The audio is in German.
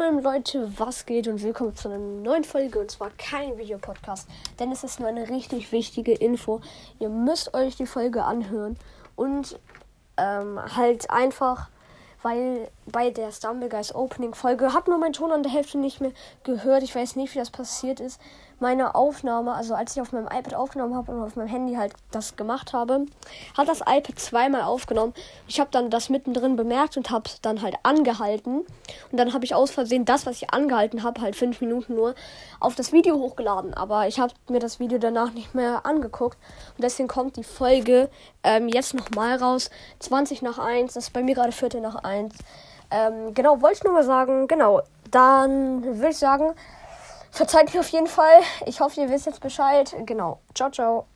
Leute, was geht und willkommen zu einer neuen Folge und zwar kein Videopodcast, denn es ist nur eine richtig wichtige Info. Ihr müsst euch die Folge anhören und ähm, halt einfach, weil bei der Stumbleguys Opening Folge habe nur meinen Ton an der Hälfte nicht mehr gehört. Ich weiß nicht, wie das passiert ist meine Aufnahme, also als ich auf meinem iPad aufgenommen habe und auf meinem Handy halt das gemacht habe, hat das iPad zweimal aufgenommen. Ich habe dann das mittendrin bemerkt und habe dann halt angehalten. Und dann habe ich aus Versehen das, was ich angehalten habe, halt fünf Minuten nur, auf das Video hochgeladen. Aber ich habe mir das Video danach nicht mehr angeguckt. Und deswegen kommt die Folge ähm, jetzt nochmal raus. 20 nach 1, das ist bei mir gerade Viertel nach 1. Ähm, genau, wollte ich nur mal sagen, genau. Dann würde ich sagen, Verzeiht mir auf jeden Fall. Ich hoffe, ihr wisst jetzt Bescheid. Genau. Ciao, ciao.